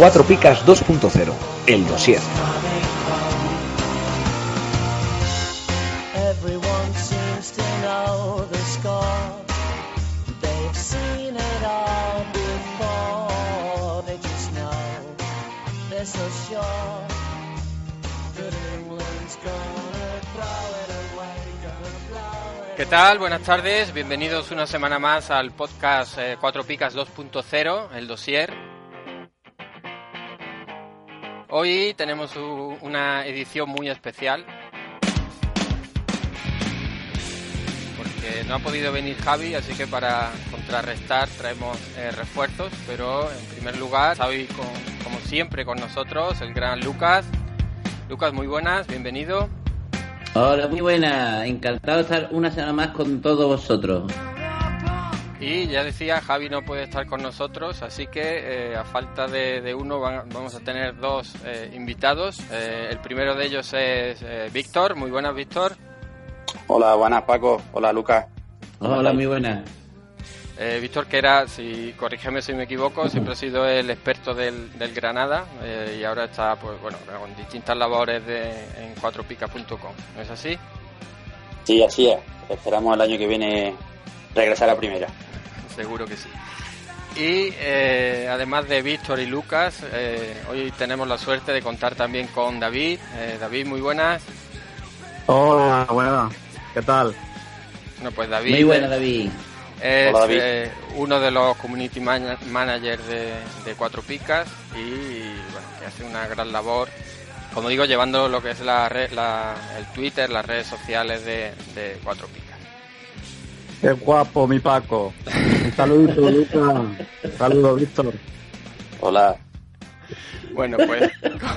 Cuatro Picas 2.0, el dossier. Tal? Buenas tardes, bienvenidos una semana más al podcast eh, Cuatro Picas 2.0, el dossier. Hoy tenemos una edición muy especial porque no ha podido venir Javi, así que para contrarrestar traemos eh, refuerzos, pero en primer lugar está como siempre con nosotros el gran Lucas. Lucas, muy buenas, bienvenido. Hola, muy buena. Encantado de estar una semana más con todos vosotros. Y ya decía, Javi no puede estar con nosotros, así que eh, a falta de, de uno van- vamos a tener dos eh, invitados. Eh, el primero de ellos es eh, Víctor. Muy buenas, Víctor. Hola, buenas Paco. Hola Lucas. ¿Cómo Hola, muy buena. Eh, Víctor, que era, si corrígeme si me equivoco, siempre ha sido el experto del, del Granada eh, y ahora está, pues bueno, con distintas labores de, en cuatropicas.com. ¿No es así? Sí, así es. Esperamos el año que viene regresar a primera. Seguro que sí. Y eh, además de Víctor y Lucas, eh, hoy tenemos la suerte de contar también con David. Eh, David, muy buenas. Hola, buenas. ¿Qué tal? Bueno, pues David Muy buena, David. Es Hola, David. eh, uno de los community mana- managers de, de Cuatro Picas y bueno, que hace una gran labor, como digo, llevando lo que es la, red- la- el Twitter, las redes sociales de, de Cuatro Picas. Qué guapo, mi Paco. Un saludito, Lucas. Saludos, Víctor. Hola. Bueno, pues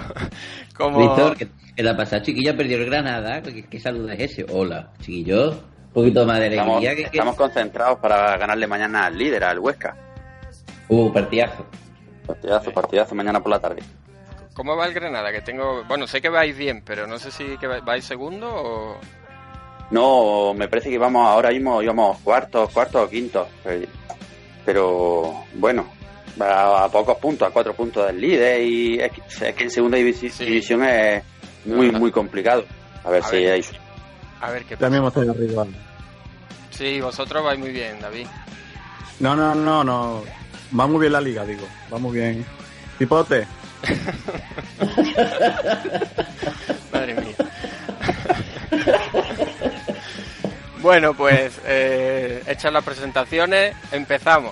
como... Víctor, ¿qué, qué le ha pasado? Chiquillo, perdió el Granada. ¿Qué, qué saludo es ese? Hola, chiquillo. Un poquito más de Estamos, alegría. que- que- estamos concentrados para ganarle mañana al líder, al Huesca. Uh, partidazo. Partidazo, partidazo mañana por la tarde. ¿Cómo va el Granada? Que tengo, bueno, sé que vais bien, pero no sé si que va- vais segundo o No, me parece que vamos ahora mismo íbamos cuartos, cuartos o quintos. Pero, pero, bueno, a, a pocos puntos, a cuatro puntos del líder y es que, es que en segunda Sí. división es muy, muy complicado. A ver A si ver. hay a ver qué pasa. También hemos tenido arriba. Sí, vosotros vais muy bien, David. No, no, no, no. Va muy bien la liga, digo. Va muy bien. Pipote. Madre mía. bueno, pues eh, hechas las presentaciones, empezamos.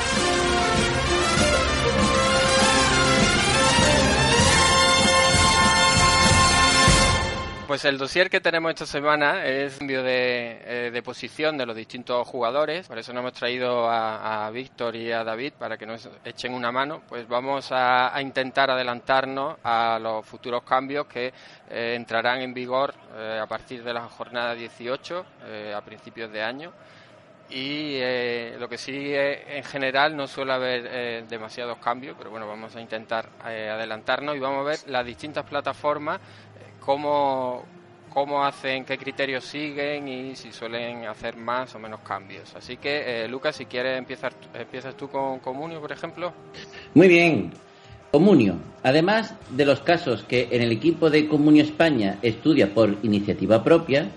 Pues el dossier que tenemos esta semana es cambio de, eh, de posición de los distintos jugadores. Por eso nos hemos traído a, Víctor y a David para que nos echen una mano. Pues vamos a, a intentar adelantarnos a los futuros cambios que eh, entrarán en vigor eh, a partir de la jornada 18 eh, a principios de año. Y lo que sí, eh, en general, no suele haber demasiados cambios, pero bueno, vamos a intentar adelantarnos y vamos a ver las distintas plataformas, cómo, cómo hacen, qué criterios siguen y si suelen hacer más o menos cambios. Así que, eh, Lucas, si quieres, empiezas, empiezas tú con Comunio, por ejemplo. Muy bien. Comunio. Además de los casos que en el equipo de Comunio España estudia por iniciativa propia,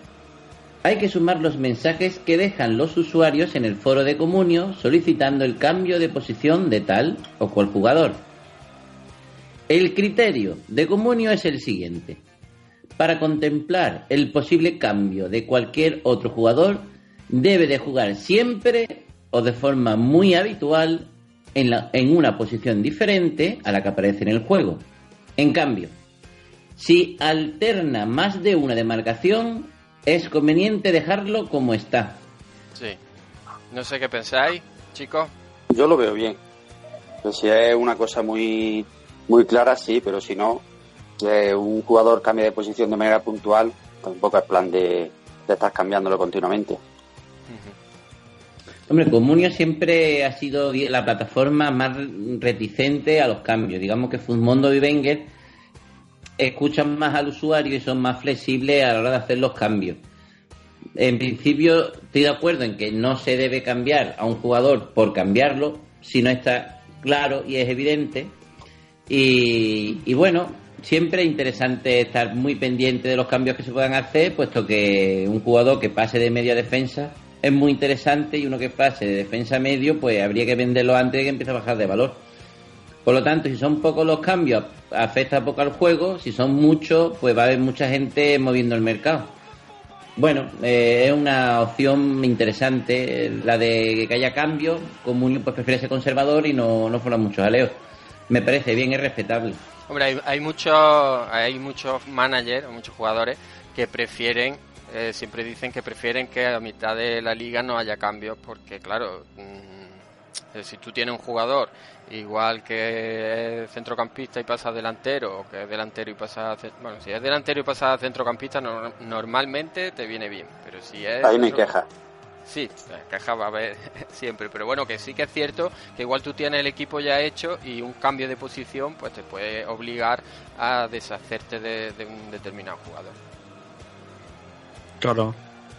hay que sumar los mensajes que dejan los usuarios en el foro de Comunio solicitando el cambio de posición de tal o cual jugador. El criterio de Comunio es el siguiente. Para contemplar el posible cambio de cualquier otro jugador, debe de jugar siempre o de forma muy habitual en, la- en una posición diferente a la que aparece en el juego. En cambio, si alterna más de una demarcación, es conveniente dejarlo como está. Sí. No sé qué pensáis, chicos. Yo lo veo bien. Si es una cosa muy, muy clara, sí, pero si no, un jugador cambie de posición de manera puntual, tampoco es plan de, estar cambiándolo continuamente. Hombre, Comunio siempre ha sido la plataforma más reticente a los cambios. Digamos que Fuzzmondo y Wenger escuchan más al usuario y son más flexibles a la hora de hacer los cambios. En principio, estoy de acuerdo en que no se debe cambiar a un jugador por cambiarlo, si no está claro y es evidente. Y bueno, siempre es interesante estar muy pendiente de los cambios que se puedan hacer, puesto que un jugador que pase de media defensa es muy interesante y uno que pase de defensa a medio, pues habría que venderlo antes de que empiece a bajar de valor. Por lo tanto, si son pocos los cambios, afecta poco al juego. Si son muchos, pues va a haber mucha gente moviendo el mercado. Bueno, eh, es una opción interesante la de que haya cambios. Comunio pues prefiere ser conservador y no, no fueron muchos aleos. Me parece bien y respetable. Hombre, hay, hay muchos hay muchos managers, muchos jugadores que prefieren, eh, siempre dicen que prefieren que a mitad de la liga no haya cambios, porque claro, mm, si tú tienes un jugador igual que es centrocampista y pasa a delantero, o que es delantero y pasa bueno, si es delantero y pasa centrocampista no- normalmente te viene bien, pero si es Ahí centro- queja. Sí, queja va a haber siempre, pero bueno, que sí que es cierto que igual tú tienes el equipo ya hecho y un cambio de posición pues te puede obligar a deshacerte de, un determinado jugador. Claro.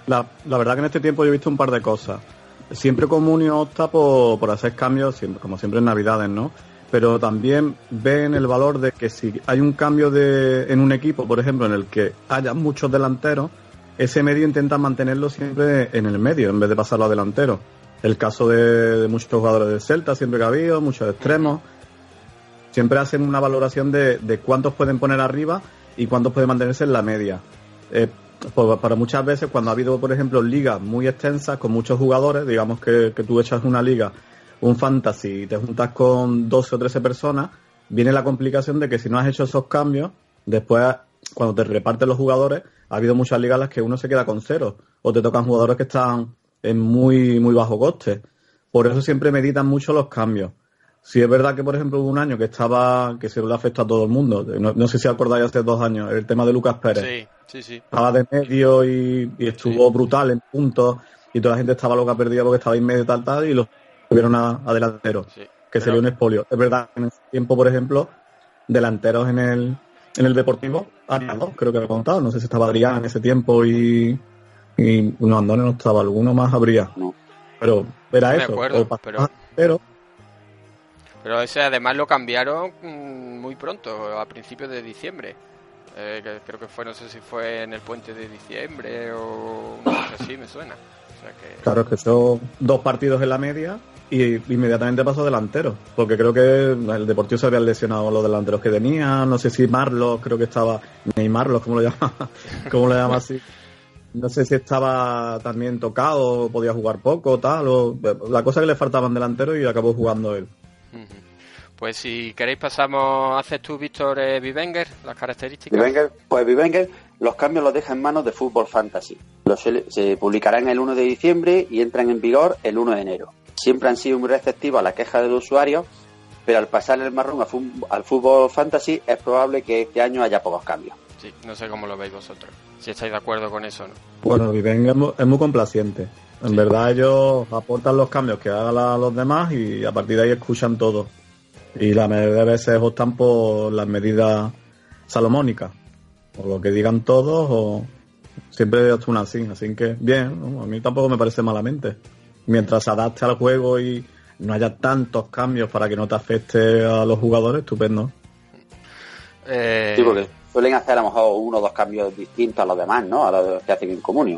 La, la verdad que en este tiempo yo he visto un par de cosas. Siempre Comunio opta por, por hacer cambios, como siempre en Navidades, ¿no? Pero también ven el valor de que si hay un cambio de, en un equipo, por ejemplo, en el que haya muchos delanteros, ese medio intenta mantenerlo siempre en el medio, en vez de pasarlo a delantero. El caso de, muchos jugadores del Celta, siempre que ha habido, muchos extremos. Siempre hacen una valoración de, cuántos pueden poner arriba y cuántos pueden mantenerse en la media. Eh, pues para muchas veces cuando ha habido, por ejemplo, ligas muy extensas con muchos jugadores, digamos que, que tú echas una liga, un fantasy y te juntas con 12 o 13 personas, viene la complicación de que si no has hecho esos cambios, después cuando te reparten los jugadores, ha habido muchas ligas en las que uno se queda con cero o te tocan jugadores que están en muy, muy bajo coste. Por eso siempre meditan mucho los cambios. Si es verdad que, por ejemplo, hubo un año que estaba, que se le afectó a todo el mundo. No, no sé si acordáis hace dos años, el tema de Lucas Pérez Sí, sí, sí. estaba de medio y, y estuvo brutal en puntos y toda la gente estaba loca perdida porque estaba en medio tal tal y lo tuvieron a, a delantero Sí. que sería un expolio es verdad que en ese tiempo por ejemplo delanteros en el en el deportivo dos creo que he contado no sé si estaba Adrián en ese tiempo y y uno Andone no estaba alguno más habría No. pero era eso acuerdo, pero- pero Pero ese además lo cambiaron mm, muy pronto, a principios de diciembre. Eh, que creo que fue, no sé si fue en el puente de diciembre o una cosa así, me suena. O sea que... Claro, es que son dos partidos en la media y inmediatamente pasó delantero. Porque creo que el Deportivo se habían lesionado los delanteros que tenía. No sé si Marlos, creo que estaba. Neymar, ¿cómo lo llama? ¿Cómo lo llama así? No sé si estaba también tocado, podía jugar poco, tal. O, la cosa que le faltaban delanteros y acabó jugando él. Pues si queréis pasamos, haces tú, Víctor eh, Bivenger, las características. Bivenger, pues Bivenger los cambios los deja en manos de Fútbol Fantasy. Los se, se publicarán el 1 de diciembre y entran en vigor el 1 de enero. Siempre han sido muy receptivos a la queja del usuario, pero al pasar el marrón al Fútbol Fantasy es probable que este año haya pocos cambios. Sí, no sé cómo lo veis vosotros. Si estáis de acuerdo con eso, ¿no? Bueno, Viven es muy, es muy complaciente. En verdad ellos aportan los cambios que hagan los demás y a partir de ahí escuchan todo. Y la mayoría de veces optan por las medidas salomónicas. O lo que digan todos o siempre actúan así. Así que bien, a mí tampoco me parece malamente. Mientras se adapte al juego y no haya tantos cambios para que no te afecte a los jugadores, estupendo. Eh, Sí, porque suelen hacer a lo mejor uno o dos cambios distintos a los demás, ¿no? A los que hacen en comunio.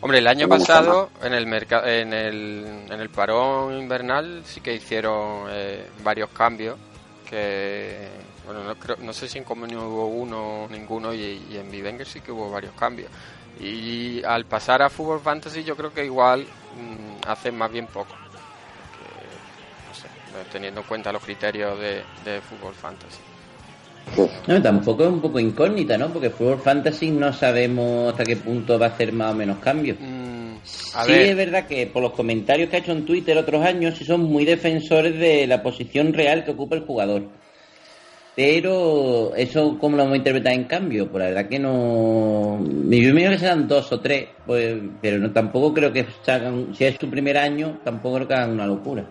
Hombre, el año pasado en el, en el en el parón invernal sí que hicieron eh, varios cambios que bueno no, creo- no sé si en Comunio hubo uno o ninguno y, y en Vivenger sí que hubo varios cambios y al pasar a Fútbol Fantasy yo creo que igual mm, hacen más bien poco Que, no sé, teniendo en cuenta los criterios de, de Fútbol Fantasy No, tampoco es un poco incógnita, ¿no? Porque Football Fantasy no sabemos hasta qué punto va a hacer más o menos cambios. Mm, a sí, ver. es verdad que por los comentarios que ha hecho en Twitter otros años, sí son muy defensores de la posición real que ocupa el jugador. Pero eso, ¿cómo lo vamos a interpretar en cambio? Pues la verdad que no. Yo me que serán dos o tres, pues, pero no tampoco creo que se hagan. Si es su primer año, tampoco creo que hagan una locura.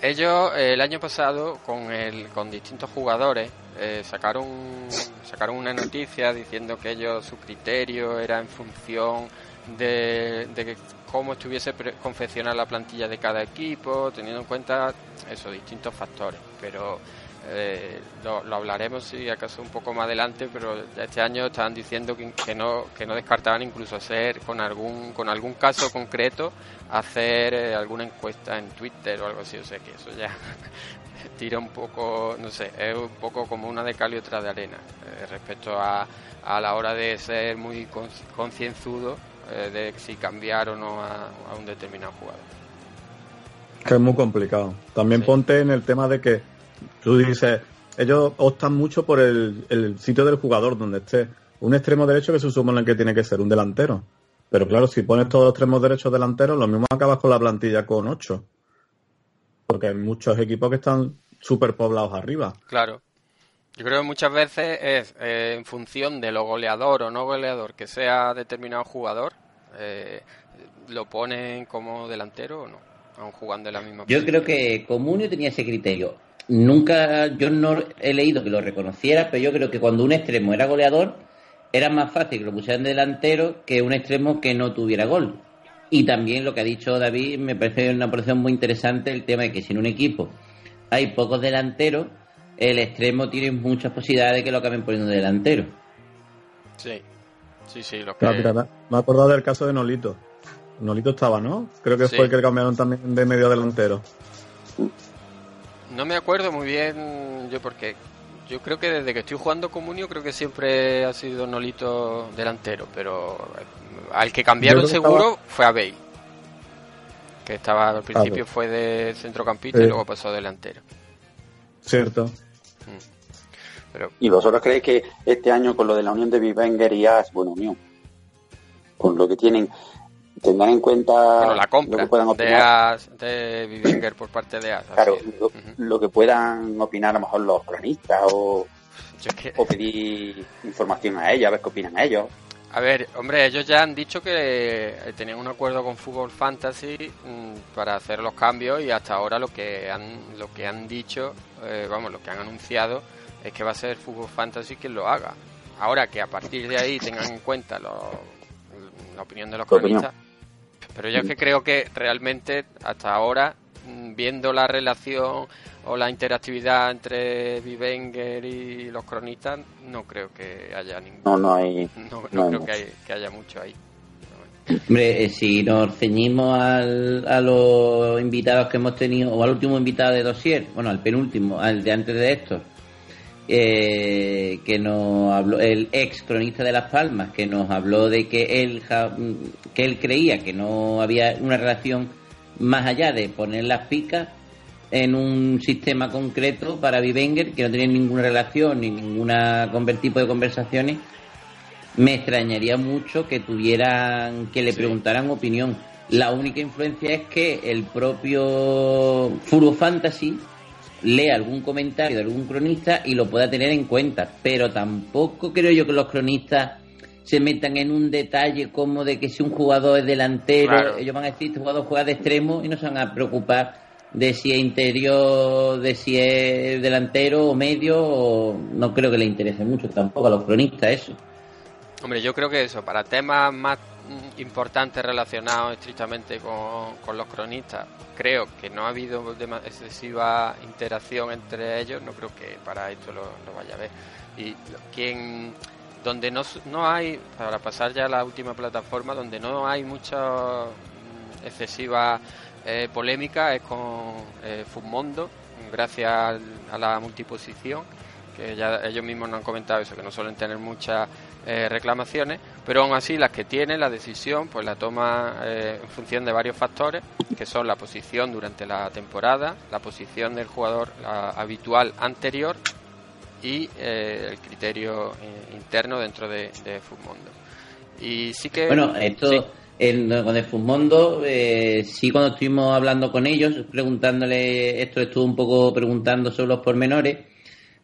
Ellos el año pasado con el con distintos jugadores eh, sacaron sacaron una noticia diciendo que ellos su criterio era en función de, de cómo estuviese confeccionada la plantilla de cada equipo, teniendo en cuenta esos distintos factores. Pero eh, lo, lo hablaremos si acaso un poco más adelante, pero este año estaban diciendo que, que no que no descartaban incluso hacer con algún con algún caso concreto hacer eh, alguna encuesta en Twitter o algo así, o sea que eso ya tira un poco, no sé, es un poco como una de cal y otra de arena eh, respecto a, a la hora de ser muy concienzudo eh, de si cambiar o no a, a un determinado jugador. Que es muy complicado. También ponte en el tema de que tú dices, ellos optan mucho por el, el sitio del jugador donde esté. Un extremo derecho que se supone que tiene que ser un delantero. Pero claro, si pones todos los extremos derechos delanteros, lo mismo acabas con la plantilla con ocho. Porque hay muchos equipos que están súper poblados arriba. Claro. Yo creo que muchas veces es eh, en función de lo goleador o no goleador que sea determinado jugador, eh, lo ponen como delantero o no, aun jugando en la misma Yo posición. creo que Comunio tenía ese criterio. Nunca, yo no he leído que lo reconociera, pero yo creo que cuando un extremo era goleador, era más fácil que lo pusieran de delantero que un extremo que no tuviera gol. Y también lo que ha dicho David, me parece una posición muy interesante el tema de que si en un equipo hay pocos delanteros, el extremo tiene muchas posibilidades de que lo acaben poniendo de delantero. Sí, sí, sí, lo que... Claro, me he acordado del caso de Nolito. Nolito estaba, ¿no? Creo que Sí. fue el que cambiaron también de medio delantero. No me acuerdo muy bien yo porque yo creo que desde que estoy jugando Comunio creo que siempre ha sido Nolito delantero, pero eh, al que cambiaron que seguro fue a Bale, que estaba al principio Claro. fue de centrocampista y Sí. luego pasó a delantero. Cierto. Pero ¿Y vosotros creéis que este año con lo de la unión de Bivenger y AS, bueno, unión, con lo que tienen, tendrán en cuenta bueno, la lo que puedan de, opinar? De Bivinger por parte de AS. Claro, lo, lo que puedan opinar a lo mejor los cronistas o, Yo es que- o pedir información a ellos, a ver qué opinan ellos. A ver, hombre, ellos ya han dicho que eh, tenían un acuerdo con Fútbol Fantasy mm, para hacer los cambios y hasta ahora lo que han lo que han dicho, eh, vamos, lo que han anunciado es que va a ser Fútbol Fantasy quien lo haga. Ahora que a partir de ahí tengan en cuenta lo- la opinión de los cronistas, pero yo es que creo que realmente hasta ahora, mm, viendo la relación o la interactividad entre Vivenger y los cronistas, no creo que haya ningún No, no hay. no, no creo que, hay- que haya mucho ahí. Hombre, eh, si nos ceñimos al- a los invitados que hemos tenido, o al último invitado de Dossier, bueno, al penúltimo, al de antes de estos, eh, que nos habló, el ex cronista de Las Palmas, que nos habló de que él, que él creía que no había una relación más allá de poner las picas en un sistema concreto para Vivenger, que no tenía ninguna relación ni ninguna tipo de conversaciones me extrañaría mucho que tuvieran, que le preguntaran opinión. La única influencia es que el propio Furo Fantasy lea algún comentario de algún cronista y lo pueda tener en cuenta, pero tampoco creo yo que los cronistas se metan en un detalle como de que si un jugador es delantero, Claro. ellos van a decir este jugador juega de extremo y no se van a preocupar de si es interior, de si es delantero o medio, o no creo que le interese mucho tampoco a los cronistas eso. Hombre, yo creo que eso, para temas más mm, importantes relacionados estrictamente con, los cronistas, creo que no ha habido excesiva interacción entre ellos, no creo que para esto lo, vaya a ver. Y quien, donde no, no hay, para pasar ya a la última plataforma, donde no hay mucha mm, excesiva eh, polémica es con eh, Fumondo, gracias a la multiposición, que ya ellos mismos nos han comentado eso, que no suelen tener muchas eh, reclamaciones, pero aún así las que tienen, la decisión, pues la toma eh, en función de varios factores, que son la posición durante la temporada, la posición del jugador la habitual anterior y eh, el criterio eh, interno dentro de, de Fumondo. Y sí que... Bueno, esto sí. en, con el Fumondo, eh, sí cuando estuvimos hablando con ellos, preguntándole, esto estuvo un poco preguntando sobre los pormenores,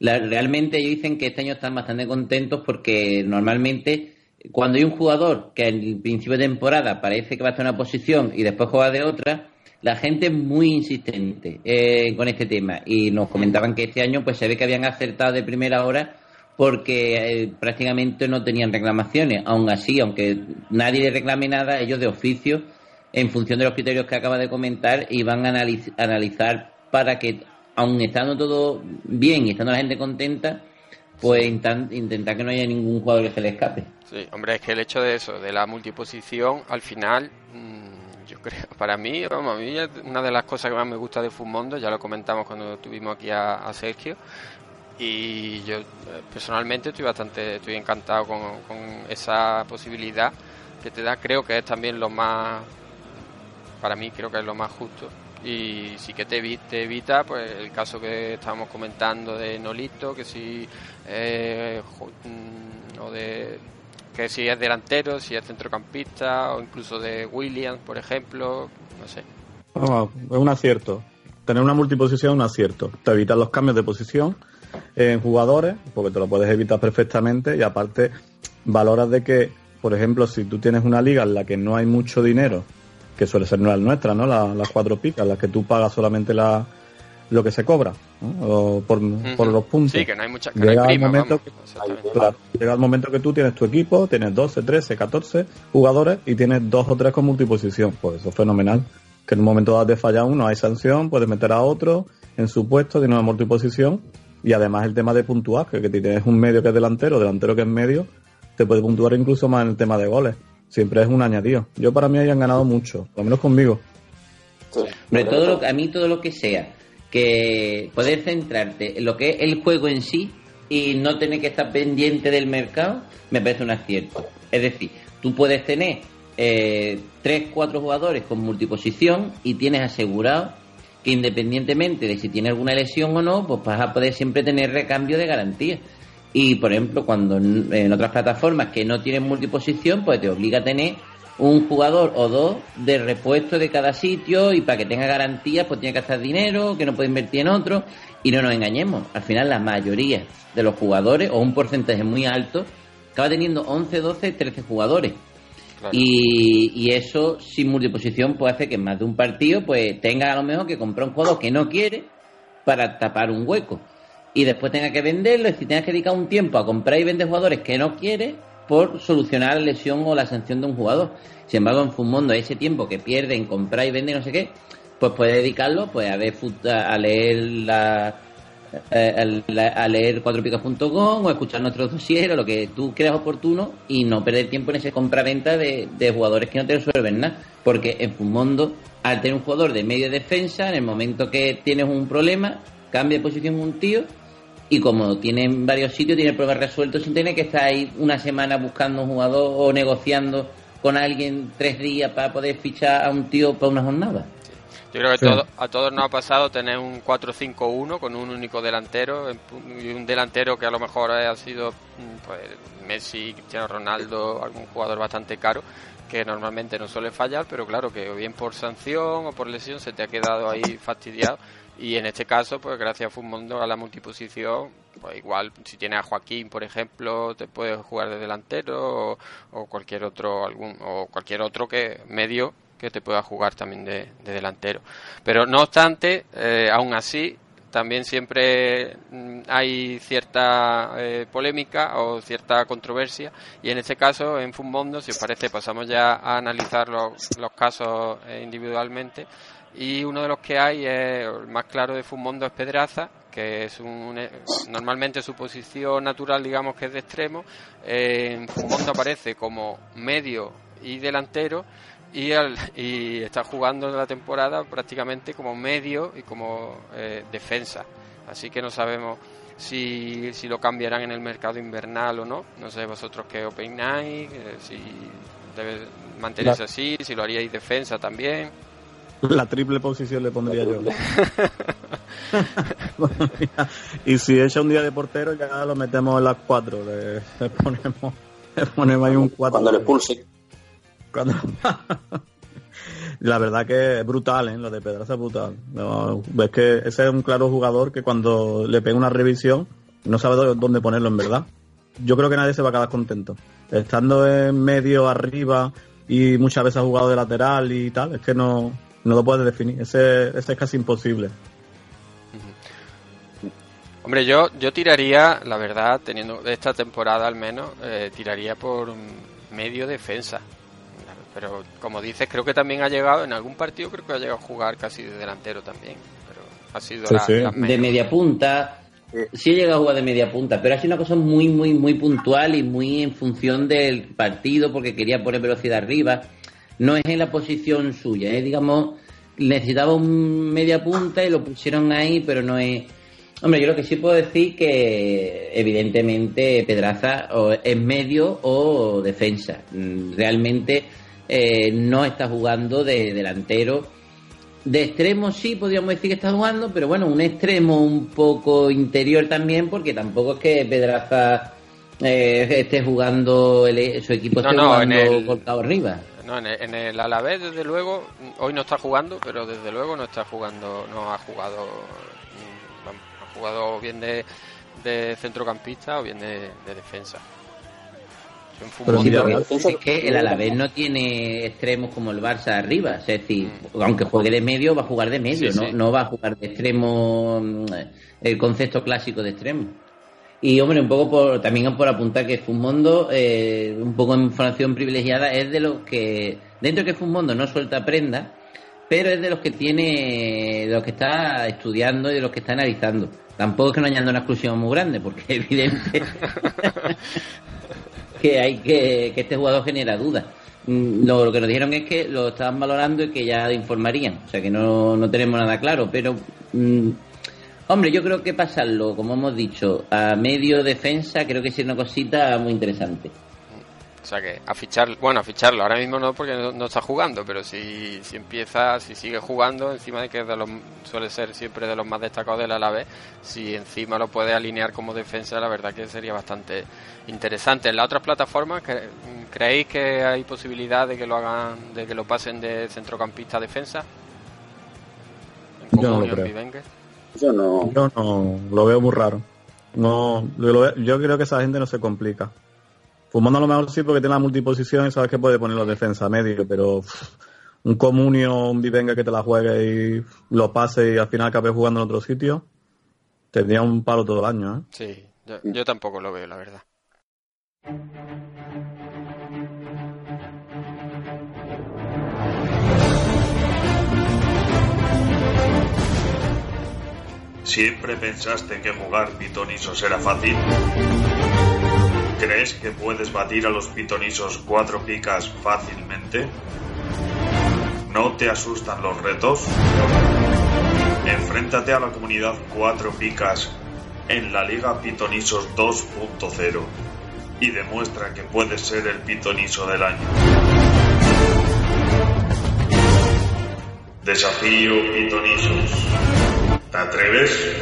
la- realmente ellos dicen que este año están bastante contentos porque normalmente cuando hay un jugador que en principio de temporada parece que va a estar en una posición y después juega de otra, la gente es muy insistente eh, con este tema y nos comentaban que este año pues se ve que habían acertado de primera hora porque eh, prácticamente no tenían reclamaciones. Aún así, aunque nadie le reclame nada, ellos de oficio, en función de los criterios que acaba de comentar, iban a analiz- analizar para que, aun estando todo bien y estando la gente contenta, pues intentar que no haya ningún jugador que se le escape. Sí, hombre, es que el hecho de eso, de la multiposición, al final, mm, yo creo, para mí, vamos, a mí es una de las cosas que más me gusta de Fumondo, ya lo comentamos cuando tuvimos aquí a, a Sergio, y yo eh, personalmente estoy bastante, estoy encantado con, con esa posibilidad que te da, creo que es también lo más, para mí creo que es lo más justo, y sí que te, evi- te evita pues el caso que estábamos comentando de Nolito, que si eh, mm, o de que si es delantero, si es centrocampista o incluso de Williams, por ejemplo, no sé. Vamos, es un acierto. Tener una multiposición es un acierto. Te evitas los cambios de posición en jugadores, porque te lo puedes evitar perfectamente y aparte valoras de que, por ejemplo, si tú tienes una liga en la que no hay mucho dinero, que suele ser la nuestra, ¿no? La- las cuatro picas, las que tú pagas solamente la, lo que se cobra, ¿no? O por, los puntos. Sí, que no hay mucha que no hay Llega el momento vamos, que-. Claro, llega el momento que tú tienes tu equipo, tienes 12, 13, 14 jugadores y tienes dos o tres con multiposición. Pues eso es fenomenal. Que en un momento dado de falla uno, hay sanción, puedes meter a otro en su puesto, tiene una multiposición. Y además el tema de puntuar, que, tienes un medio que es delantero, delantero que es medio, te puede puntuar incluso más en el tema de goles. Siempre es un añadido. Yo para mí hayan ganado mucho, por lo menos conmigo. Todo lo, que- a mí todo lo que sea que poder centrarte en lo que es el juego en sí y no tener que estar pendiente del mercado, me parece un acierto. Es decir, tú puedes tener eh, tres, cuatro jugadores con multiposición y tienes asegurado que independientemente de si tiene alguna lesión o no, pues vas a poder siempre tener recambio de garantía. Y por ejemplo, cuando en otras plataformas que no tienen multiposición, pues te obliga a tener un jugador o dos de repuesto de cada sitio y para que tenga garantías pues tiene que gastar dinero, que no puede invertir en otro. Y no nos engañemos, al final la mayoría de los jugadores o un porcentaje muy alto acaba teniendo 11, 12, 13 jugadores. Claro. y, y eso sin multiposición pues hace que en más de un partido pues tenga a lo mejor que comprar un jugador que no quiere para tapar un hueco y después tenga que venderlo y si tengas que dedicar un tiempo a comprar y vender jugadores que no quiere por solucionar la lesión o la sanción de un jugador. Sin embargo, en Fumondo ese tiempo que pierde en comprar y vender no sé qué, pues puede dedicarlo pues a ver a leer la eh, a leer cuatropicas.com o escuchar nuestros o lo que tú creas oportuno y no perder tiempo en ese compra-venta de, de jugadores que no te resuelven nada. Porque en Fumondo, al tener un jugador de media defensa, en el momento que tienes un problema, cambia de posición un tío y como tiene en varios sitios, tiene pruebas resueltos sin tener que estar ahí una semana buscando un jugador o negociando con alguien tres días para poder fichar a un tío para una jornada. Yo creo que Sí. todo- a todos nos ha pasado tener un 4-5-1 con un único delantero y un delantero que a lo mejor ha sido mm, pues, Messi, Cristiano Ronaldo, algún jugador bastante caro que normalmente no suele fallar, pero claro que o bien por sanción o por lesión se te ha quedado ahí fastidiado y en este caso, pues gracias a Fumondo a la multiposición, pues igual si tienes a Joaquín, por ejemplo, te puedes jugar de delantero o, o cualquier otro algún o cualquier otro que medio que te pueda jugar también de, de delantero. Pero no obstante, eh, aún así, también siempre mm, hay cierta eh, polémica o cierta controversia y en este caso en Fumondo, si os parece, pasamos ya a analizar los, los casos eh, individualmente. Y uno de los que hay es el más claro de Fumondo es Pedraza que es un eh, normalmente su posición natural digamos que es de extremo en Fumondo aparece como medio y delantero y, al- y está jugando la temporada prácticamente como medio y como eh, defensa. Así que no sabemos si, si lo cambiarán en el mercado invernal o no. No sé vosotros qué opináis eh, si debe mantenerse así si lo haríais defensa también La triple posición le pondría yo. y si echa un día de portero, ya lo metemos en las cuatro. Le, le ponemos, le ponemos ahí un cuatro. Cuando le pulse. Cuando- La verdad que es brutal, ¿eh? Lo de Pedraza es brutal. No, ves que ese es un claro jugador que cuando le pega una revisión no sabe dó- dónde ponerlo en verdad. Yo creo que nadie se va a quedar contento. Estando en medio, arriba y muchas veces ha jugado de lateral y tal, es que no, no lo puedes definir. Ese, ese es casi imposible. Hombre, yo, yo tiraría, la verdad, teniendo esta temporada al menos, eh, tiraría por medio defensa. Pero como dices, creo que también ha llegado, en algún partido creo que ha llegado a jugar casi de delantero también. Pero ha sido Sí, la, sí. de media punta. Sí he llegado a jugar de media punta, pero ha sido una cosa muy, muy, muy puntual y muy en función del partido, porque quería poner velocidad arriba. No es en la posición suya, ¿eh? digamos, necesitaba un media punta y lo pusieron ahí, pero no es... Hombre, yo lo que sí puedo decir que evidentemente Pedraza o es medio o defensa. Mm, Realmente eh, no está jugando de delantero de extremo sí podríamos decir que está jugando, pero bueno, un extremo un poco interior también, porque tampoco es que Pedraza eh, esté jugando, el- su equipo No, esté no, jugando el- arriba. No, en el, en el Alavés, desde luego, hoy no está jugando, pero desde luego no está jugando, no ha jugado, mm, ha jugado bien de, de centrocampista o bien de, de defensa. Pero Villarreal- es que el Alavés no tiene extremos como el Barça arriba, es decir, Mm. aunque juegue de medio, va a jugar de medio, Sí, ¿no? sí. no va a jugar de extremo, mm, el concepto clásico de extremo. Y hombre, un poco por, también por apuntar que Fumondo, eh, un poco en información privilegiada, es de los que, dentro de que Fumondo no suelta prenda, pero es de los que tiene, de los que está estudiando y de los que está analizando. Tampoco es que no añada una exclusión muy grande, porque es evidente que hay que, que este jugador genera dudas. Mm, Lo, que nos dijeron es que lo estaban valorando y que ya informarían, o sea que no, no tenemos nada claro, pero mm, hombre, yo creo que pasarlo, como hemos dicho, a medio defensa, creo que es una cosita muy interesante. O sea que a ficharlo, bueno, a ficharlo, ahora mismo no porque no, no está jugando, pero si, si empieza, si sigue jugando, encima de que de los, suele ser siempre de los más destacados del Alavés, si encima lo puede alinear como defensa, la verdad que sería bastante interesante. En las otras plataformas, cre- ¿creéis que hay posibilidad de que lo hagan, de que lo pasen de centrocampista a defensa? En Yo no lo creo. Yo no. Yo no lo veo muy raro. No, yo, creo que esa gente no se complica. Fumando a lo mejor sí porque tiene la multiposición y sabes que puede poner los defensa a medio, pero un comunio, un vivenga que te la juegue y lo pase y al final acabe jugando en otro sitio, tendría un palo todo el año, ¿eh? Sí, yo, yo tampoco lo veo, la verdad. ¿Siempre pensaste que jugar pitonisos era fácil? ¿Crees que puedes batir a los pitonisos cuatro picas fácilmente? ¿No te asustan los retos? Enfréntate a la comunidad cuatro picas en la Liga Pitonisos 2.0 y demuestra que puedes ser el pitoniso del año. Desafío pitonisos. ¿Te atreves?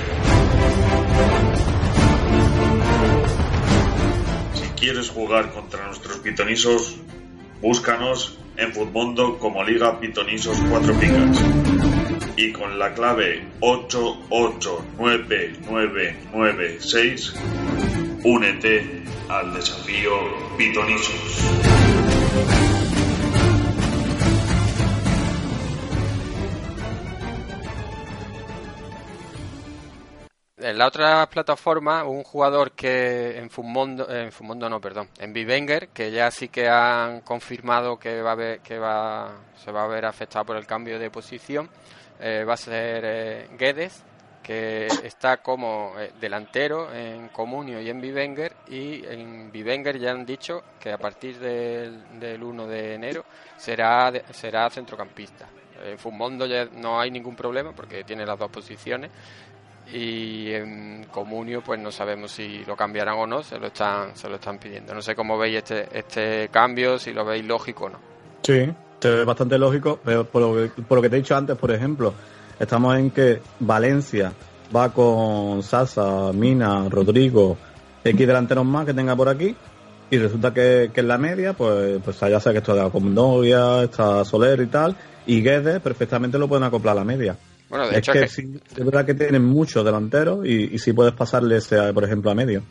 Si quieres jugar contra nuestros pitonisos, búscanos en Futmundo como Liga Pitonisos 4 Picas. Y con la clave 889996, únete al desafío Pitonisos. En la otra plataforma, un jugador que en Fumondo, en Fumondo no, perdón, en Vivenger, que ya sí que han confirmado que va a ver, que va, se va a ver afectado por el cambio de posición, eh, va a ser eh, Guedes, que está como eh, delantero en Comunio y en Vivenger, y en Vivenger ya han dicho que a partir del, del 1 de enero será, será centrocampista. En Fumondo ya no hay ningún problema porque tiene las dos posiciones y en Comunio pues no sabemos si lo cambiarán o no, se lo están, se lo están pidiendo. No sé cómo veis este, este cambio, si lo veis lógico o no. Sí, se ve bastante lógico, pero por lo, que, por lo que te he dicho antes, por ejemplo, estamos en que Valencia va con Sasa, Mina, Rodrigo, X delanteros más que tenga por aquí, y resulta que, en la media, pues, pues ya sé que esto de Comundoria, está Soler y tal, y Guedes perfectamente lo pueden acoplar a la media. Bueno, de es hecho que, es que- sí, es verdad que tienen muchos delanteros y, y sí puedes pasarle ese, por ejemplo, a medio.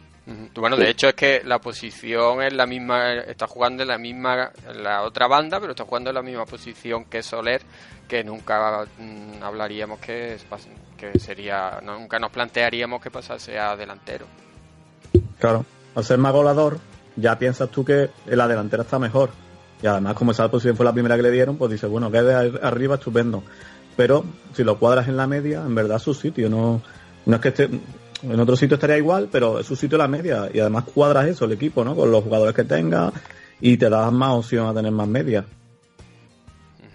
Bueno, de hecho es que la posición es la misma, está jugando en la misma, en la otra banda, pero está jugando en la misma posición que Soler, que nunca mm, hablaríamos que, es que sería, nunca nos plantearíamos que pasase a delantero. Claro, al ser más goleador, ya piensas tú que la delantera está mejor. Y además, como esa posición fue la primera que le dieron, pues dices, bueno, quede ar- arriba, estupendo. Pero si lo cuadras en la media, en verdad es su sitio. No, no es que esté. En otro sitio estaría igual, pero es su sitio la media. Y además cuadras eso, el equipo, ¿no? Con los jugadores que tenga y te das más opción a tener más media.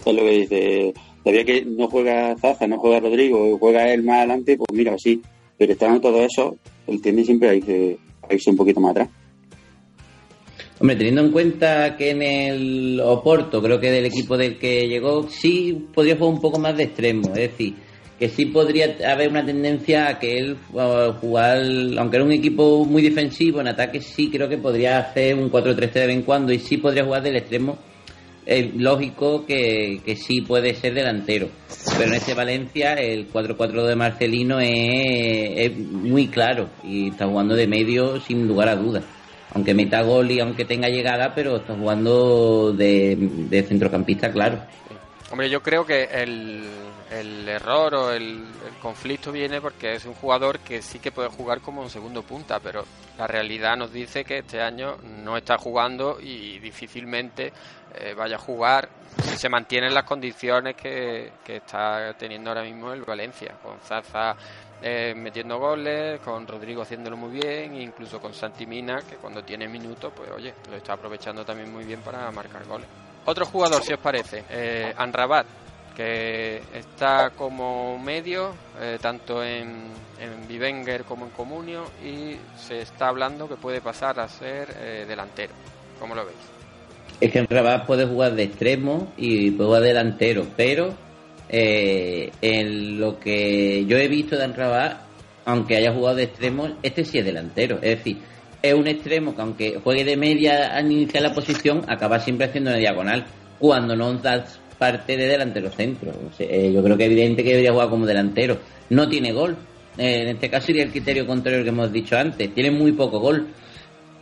Es lo que dice. Todavía que no juega Zaza, no juega Rodrigo, juega él más adelante, pues mira, sí. Pero estando todo eso, él tiende siempre a irse, a irse un poquito más atrás. Hombre, teniendo en cuenta que en el Oporto, creo que del equipo del que llegó, sí podría jugar un poco más de extremo. Es decir, que sí podría haber una tendencia a que él uh, jugar, aunque era un equipo muy defensivo, en ataque sí creo que podría hacer un 4-3 de vez en cuando y sí podría jugar del extremo. Es lógico que, que sí puede ser delantero. Pero en este Valencia el 4-4 de Marcelino es muy claro y está jugando de medio sin lugar a dudas aunque meta gol y aunque tenga llegada, pero está jugando de, de centrocampista, claro. Hombre, yo creo que el, el error o el, conflicto viene porque es un jugador que sí que puede jugar como un segundo punta, pero la realidad nos dice que este año no está jugando y difícilmente eh, vaya a jugar si se mantienen las condiciones que, que está teniendo ahora mismo el Valencia, con Zaza eh, metiendo goles, con Rodrigo haciéndolo muy bien, incluso con Santi Mina, que cuando tiene minutos, pues oye, lo está aprovechando también muy bien para marcar goles. Otro jugador, si os parece, eh, Anrabat, que está como medio, eh, tanto en, en Vivenger como en Comunio, y se está hablando que puede pasar a ser eh, delantero. ¿Cómo lo veis? Es que en Rabat puede jugar de extremo y puede jugar delantero, pero eh, en lo que yo he visto de Rabat, aunque haya jugado de extremo, este sí es delantero. Es decir, es un extremo que aunque juegue de media al iniciar la posición, acaba siempre haciendo una diagonal cuando no das parte de delantero centro. Eh, yo creo que es evidente que debería jugar como delantero. No tiene gol. Eh, en este caso sería el criterio contrario que hemos dicho antes. Tiene muy poco gol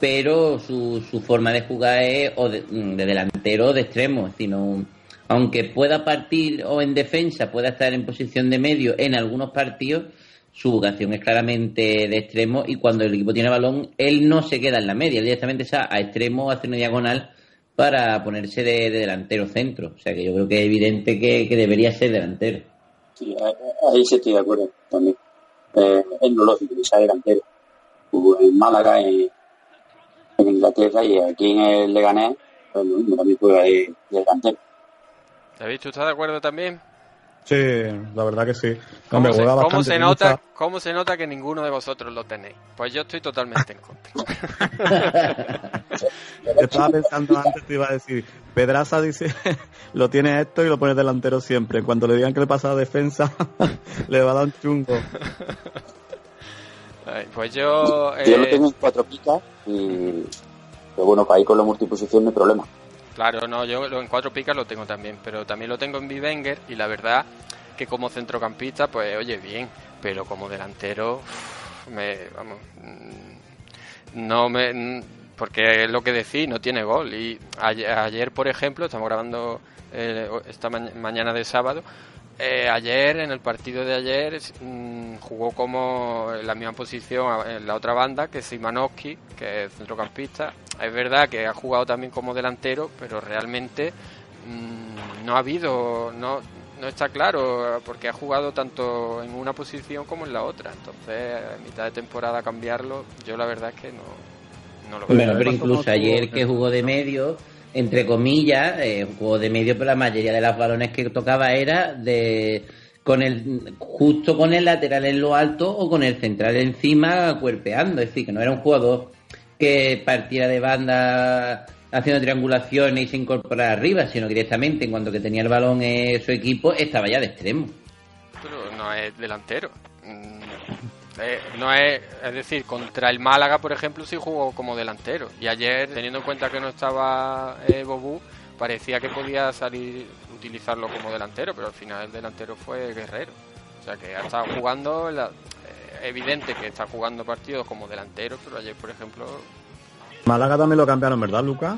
pero su, su forma de jugar es o de, de delantero o de extremo, es decir, no- aunque pueda partir o en defensa, pueda estar en posición de medio en algunos partidos, su vocación es claramente de extremo y cuando el equipo tiene balón, él no se queda en la media, él directamente está a extremo hace una diagonal para ponerse de, de delantero centro. O sea que yo creo que es evidente que, que debería ser delantero. Sí, ahí- sí estoy de acuerdo también. Eh, es lo lógico que sea delantero. Jugó en Málaga, en, en Inglaterra y aquí en el Leganés, pues también juega de, de delantero. David, ¿tú estás de acuerdo también? Sí, la verdad que sí. ¿Cómo, Hombre, se, cómo bastante, se nota, mucha- ¿Cómo se nota que ninguno de vosotros lo tenéis? Pues yo estoy totalmente en contra. Estaba pensando antes, te iba a decir, Pedraza dice, lo tiene esto y lo pone delantero siempre. Cuando le digan que le pasa a defensa, le va a dar un chungo. Ay, Pues yo... Yo lo eh, tengo en cuatro picas y, pero bueno, para ir con la multiposición no hay problema. Claro, no, yo en cuatro picas lo tengo también, pero también lo tengo en Bivenger y la verdad que como centrocampista, pues oye, bien, pero como delantero, me, vamos, mm, no me, mm, porque es lo que decís, no tiene gol. Y ayer, ayer, por ejemplo, estamos grabando eh, esta ma- mañana de sábado, eh, ayer, en el partido de ayer, mm, jugó como en la misma posición en la otra banda que Simanowski, que es centrocampista. Es verdad que ha jugado también como delantero, pero realmente mm, no ha habido, no, no está claro, porque ha jugado tanto en una posición como en la otra. Entonces, a mitad de temporada cambiarlo, yo la verdad es que no, no lo veo. Bueno, pero incluso ayer que jugó de medio, entre comillas, eh, jugó de medio, pero la mayoría de los balones que tocaba era de con el justo con el lateral en lo alto o con el central encima cuerpeando, es decir, que no era un jugador que partiera de banda haciendo triangulaciones y se incorporara arriba, sino directamente en cuanto que tenía el balón en su equipo estaba ya de extremo. Pero no es delantero. Eh, no es, es decir, contra el Málaga, por ejemplo, sí jugó como delantero. Y ayer, teniendo en cuenta que no estaba eh, Bobú, parecía que podía salir, utilizarlo como delantero, pero al final el delantero fue Guerrero. O sea que ha estado jugando, la- eh, evidente que está jugando partidos como delantero, pero ayer, por ejemplo, Málaga también lo cambiaron, ¿verdad, Lucas?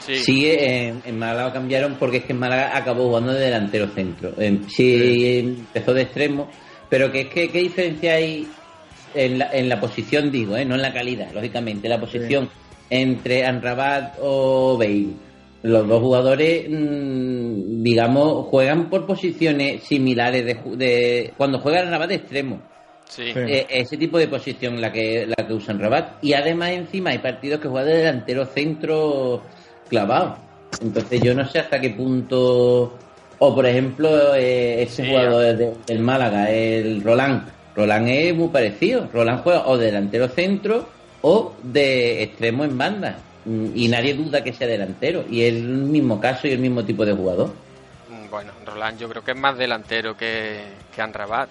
sí. Sí, en, en Málaga cambiaron porque es que en Málaga acabó jugando de delantero centro. En- sí, empezó de extremo, pero que es que qué diferencia hay en la, en la posición, digo, ¿eh? no en la calidad, lógicamente, la posición entre Anrabat o Bale. Los dos jugadores, mm, digamos, juegan por posiciones similares de, de cuando juega Anrabat de extremo. Sí. Eh, ese tipo de posición la que la que usan Rabat y además encima hay partidos que juega de delantero centro clavado entonces yo no sé hasta qué punto o por ejemplo eh, ese Sí, jugador de- del Málaga el Roland Roland es muy parecido Roland juega o de delantero centro o de extremo en banda Mm, y nadie duda que sea delantero y es el mismo caso y el mismo tipo de jugador Mm, Bueno, Roland yo creo que es más delantero que, que Anrabat.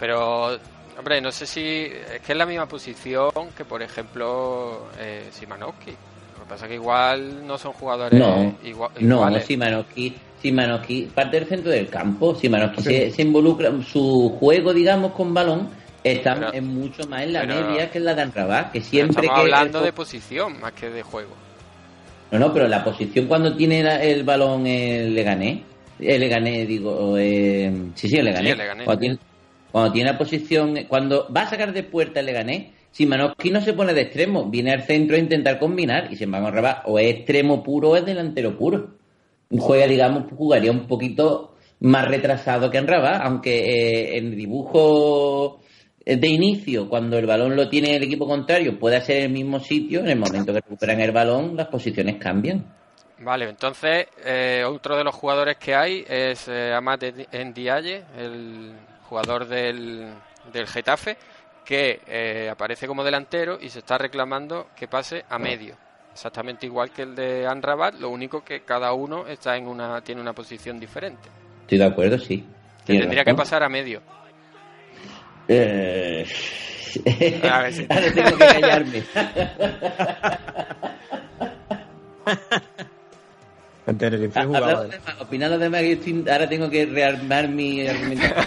Pero, hombre, no sé si es que es la misma posición que, por ejemplo, eh, Simanowski. Lo que pasa es que igual no son jugadores No, igua- no. Simanowski, Simanowski parte del centro del campo. Simanowski se, se involucra, su juego, digamos, con balón está Pero- en mucho más en la pero- media que en la de Anrabat, que siempre estamos que... hablando de posición más que de juego. No, no, pero la posición cuando tiene la- el balón el Leganés, el Leganés, digo, eh, sí, sí, el Leganés. Sí, el Leganés. Cuando, tiene, cuando tiene la posición, cuando va a sacar de puerta el Leganés, Simanowski no se pone de extremo, viene al centro a intentar combinar y sin embargo Rabat o es extremo puro o es delantero puro. Juega, digamos, jugaría un poquito más retrasado que en Rabat, aunque eh, en dibujo de inicio, cuando el balón lo tiene el equipo contrario, puede ser el mismo sitio, en el momento que recuperan el balón, las posiciones cambian. Vale, entonces eh, otro de los jugadores que hay es eh, Amat Ndiaye, el jugador del, del Getafe, que eh, aparece como delantero y se está reclamando que pase a medio. Exactamente igual que el de Anrabat, lo único que cada uno está en una tiene una posición diferente. Estoy de acuerdo, sí. Que tendría que pasar a medio. Eh, A ver si- Ahora tengo que callarme. En Tenerife jugaba. De- opinando estoy- ahora tengo que rearmar mi argumentación.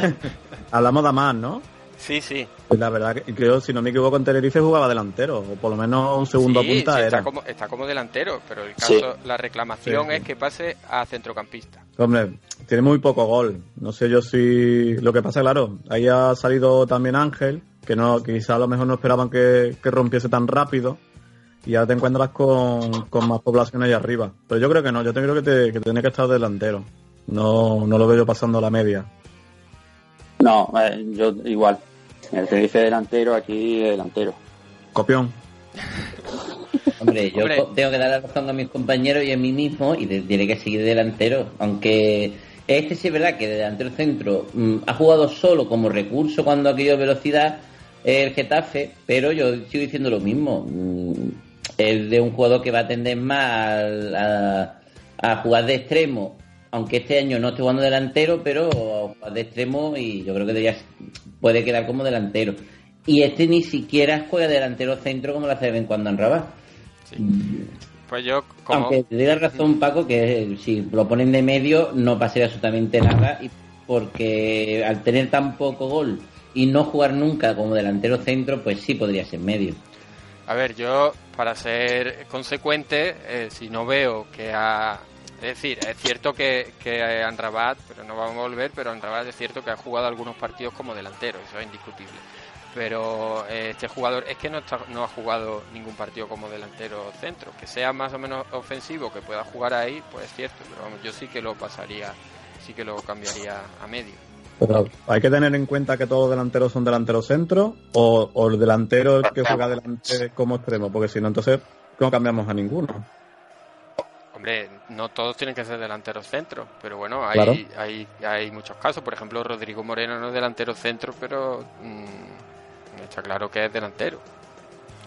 Hablamos de más, ¿no? Sí, sí. Pues la verdad que creo, si no me equivoco, en Tenerife jugaba delantero, o por lo menos un segundo Sí, punta sí, era. está, como, está como delantero, pero el caso, Sí. la reclamación Sí, sí. es que pase a centrocampista. Hombre, tiene muy poco gol. No sé yo si. Lo que pasa, claro, ahí ha salido también Ángel, que no quizá a lo mejor no esperaban que, que rompiese tan rápido. Y ahora te encuentras con, con más población ahí arriba. Pero yo creo que no, yo te creo que, te, que tiene que estar delantero. No, no lo veo yo pasando la media. No, eh, yo igual. El Tenerife delantero, aquí delantero. Copión. Hombre, yo Hombre. tengo que dar la razón a mis compañeros y a mí mismo y tiene que seguir delantero. Aunque este sí es verdad que de delantero centro mm, ha jugado solo como recurso cuando ha querido velocidad el Getafe, pero yo sigo diciendo lo mismo. Mm, Es de un jugador que va a tender más a jugar de extremo, aunque este año no esté jugando delantero, pero a de extremo y yo creo que debería- puede quedar como delantero. Y este ni siquiera juega delantero centro como lo hace de vez en cuando en Rabat. Pues yo, como, Aunque te doy razón, Paco, que si lo ponen de medio no pasaría absolutamente nada, y porque al tener tan poco gol y no jugar nunca como delantero centro, pues sí podría ser medio. A ver, yo, para ser consecuente, eh, si no veo que ha Es decir, es cierto que, que Anrabat, pero no vamos a volver, pero Anrabat es cierto que ha jugado algunos partidos como delantero, eso es indiscutible. Pero eh, este jugador es que no, está- no ha jugado ningún partido como delantero centro. Que sea más o menos ofensivo, que pueda jugar ahí, pues es cierto. Pero vamos, yo sí que lo pasaría, sí que lo cambiaría a medio. Pero hay que tener en cuenta que todos los delanteros son delanteros centro o, o el delantero el que juega delante como extremo, porque si no, entonces no cambiamos a ninguno. Hombre, no todos tienen que ser delanteros centros, pero bueno, hay, Claro. hay, hay muchos casos. Por ejemplo, Rodrigo Moreno no es delantero centro, pero mm, está claro que es delantero.